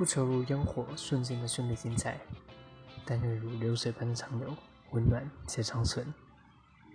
不求如烟火瞬间的绚丽精彩。但愿如流水般的长流温暖且长存。